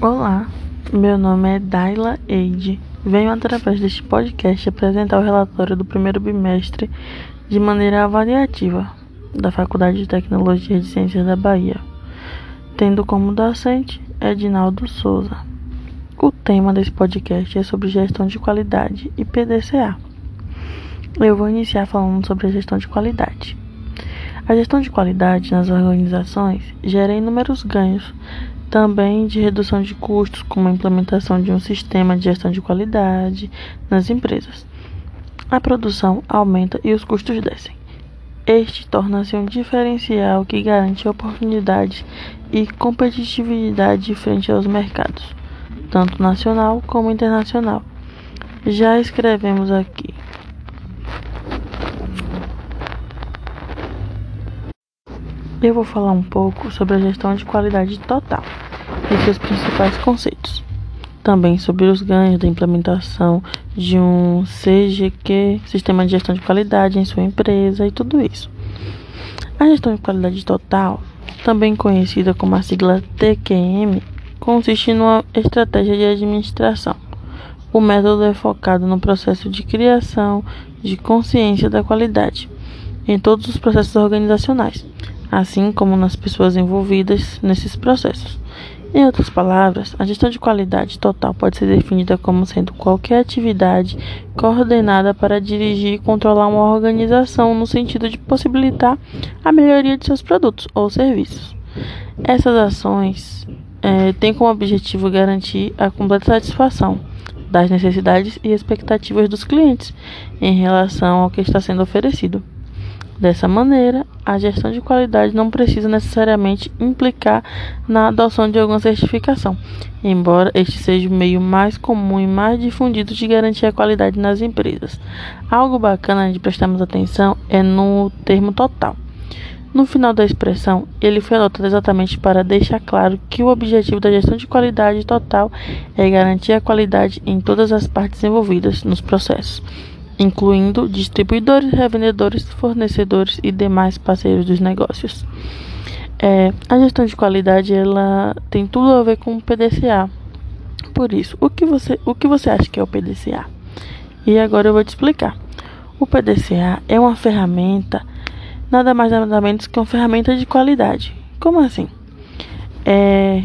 Olá, meu nome é Daila Eide. Venho através deste podcast apresentar o relatório do primeiro bimestre de maneira avaliativa da Faculdade de Tecnologia e Ciências da Bahia, tendo como docente Edinaldo Souza. O tema desse podcast é sobre gestão de qualidade e PDCA. Eu vou iniciar falando sobre a gestão de qualidade. A gestão de qualidade nas organizações gera inúmeros ganhos também de redução de custos, como a implementação de um sistema de gestão de qualidade nas empresas. A produção aumenta e os custos descem. Este torna-se um diferencial que garante oportunidades e competitividade frente aos mercados, tanto nacional como internacional. Já escrevemos aqui. Eu vou falar um pouco sobre a gestão de qualidade total e seus principais conceitos. Também sobre os ganhos da implementação de um CGQ, Sistema de Gestão de Qualidade, em sua empresa e tudo isso. A gestão de qualidade total, também conhecida como a sigla TQM, consiste numa estratégia de administração. O método é focado no processo de criação de consciência da qualidade em todos os processos organizacionais, assim como nas pessoas envolvidas nesses processos. Em outras palavras, a gestão de qualidade total pode ser definida como sendo qualquer atividade coordenada para dirigir e controlar uma organização no sentido de possibilitar a melhoria de seus produtos ou serviços. Essas ações é, têm como objetivo garantir a completa satisfação das necessidades e expectativas dos clientes em relação ao que está sendo oferecido. Dessa maneira, a gestão de qualidade não precisa necessariamente implicar na adoção de alguma certificação, embora este seja o meio mais comum e mais difundido de garantir a qualidade nas empresas. Algo bacana de prestarmos atenção é no termo total. No final da expressão, ele foi adotado exatamente para deixar claro que o objetivo da gestão de qualidade total é garantir a qualidade em todas as partes envolvidas nos processos incluindo distribuidores, revendedores, fornecedores e demais parceiros dos negócios. É, a gestão de qualidade ela tem tudo a ver com o PDCA. Por isso, o que você, o que você acha que é o PDCA? E agora eu vou te explicar. O PDCA é uma ferramenta, nada mais nada menos que uma ferramenta de qualidade. Como assim? É,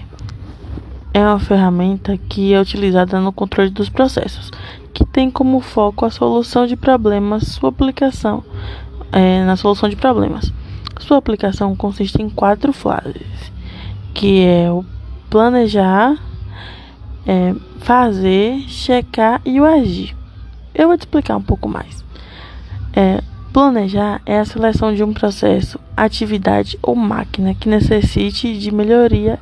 é uma ferramenta que é utilizada no controle dos processos que tem como foco a solução de problemas, sua aplicação é, na solução de problemas. Sua aplicação consiste em quatro fases, que é o planejar, é, fazer, checar e o agir. Eu vou te explicar um pouco mais. É, planejar é a seleção de um processo, atividade ou máquina que necessite de melhoria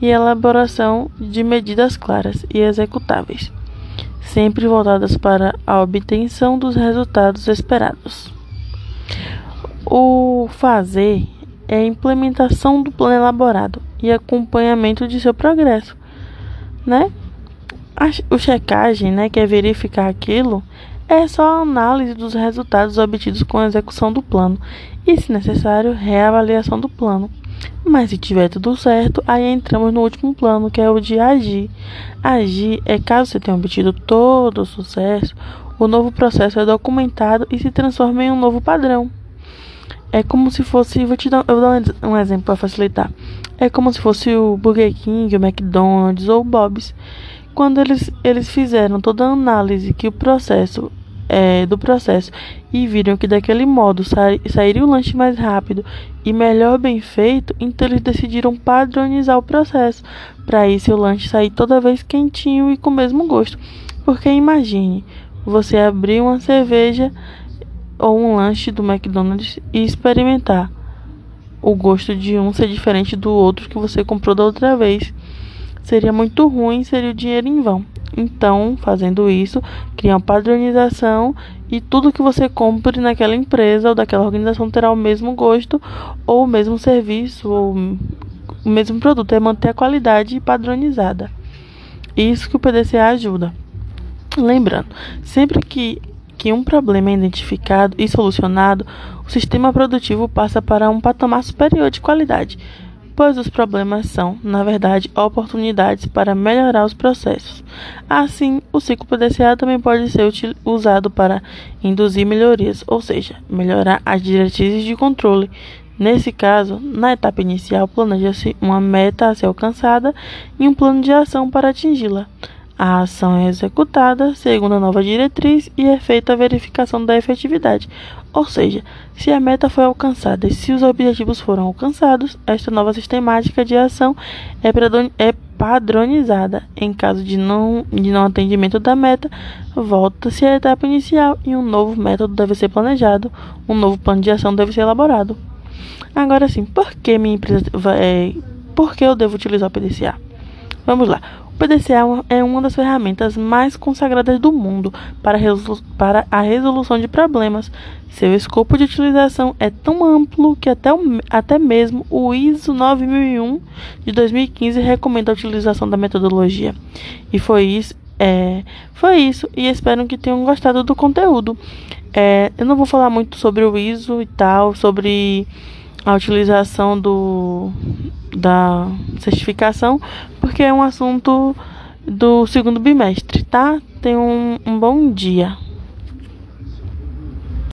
e elaboração de medidas claras e executáveis sempre voltadas para a obtenção dos resultados esperados. O fazer é a implementação do plano elaborado e acompanhamento de seu progresso, né? A, o checagem, né, que é verificar aquilo, é só a análise dos resultados obtidos com a execução do plano e, se necessário, reavaliação do plano. Mas se tiver tudo certo, aí entramos no último plano, que é o de agir. Agir é caso você tenha obtido todo o sucesso, o novo processo é documentado e se transforma em um novo padrão. É como se fosse, vou te dar, eu vou dar um exemplo para facilitar. É como se fosse o Burger King, o McDonald's ou o Bob's. Quando eles, eles fizeram toda a análise que o processo é, do processo e viram que daquele modo sa sairia o lanche mais rápido e melhor bem feito, então eles decidiram padronizar o processo para isso o lanche sair toda vez quentinho e com o mesmo gosto. Porque imagine você abrir uma cerveja ou um lanche do McDonald's e experimentar o gosto de um ser diferente do outro que você comprou da outra vez. Seria muito ruim, seria o dinheiro em vão. Então, fazendo isso, cria uma padronização e tudo que você compre naquela empresa ou daquela organização terá o mesmo gosto ou o mesmo serviço ou o mesmo produto, é manter a qualidade padronizada. Isso que o PDCA ajuda. Lembrando, sempre que, que um problema é identificado e solucionado, o sistema produtivo passa para um patamar superior de qualidade pois os problemas são, na verdade, oportunidades para melhorar os processos. Assim, o ciclo PDCA também pode ser usado para induzir melhorias, ou seja, melhorar as diretrizes de controle. Nesse caso, na etapa inicial, planeja-se uma meta a ser alcançada e um plano de ação para atingi-la. A ação é executada segundo a nova diretriz e é feita a verificação da efetividade, ou seja, se a meta foi alcançada e se os objetivos foram alcançados, esta nova sistemática de ação é, é padronizada. Em caso de não, de não atendimento da meta, volta-se à etapa inicial e um novo método deve ser planejado, um novo plano de ação deve ser elaborado. Agora sim, por que minha empresa vai, por que eu devo utilizar o PDCA? Vamos lá. O PDCA é uma das ferramentas mais consagradas do mundo para, para a resolução de problemas. Seu escopo de utilização é tão amplo que até, o, até mesmo o ISO 9001 de 2015 recomenda a utilização da metodologia. E foi isso, é, foi isso e espero que tenham gostado do conteúdo. É, eu não vou falar muito sobre o ISO e tal, sobre a utilização do, da certificação, porque é um assunto do segundo bimestre, tá? Tenham um, um bom dia.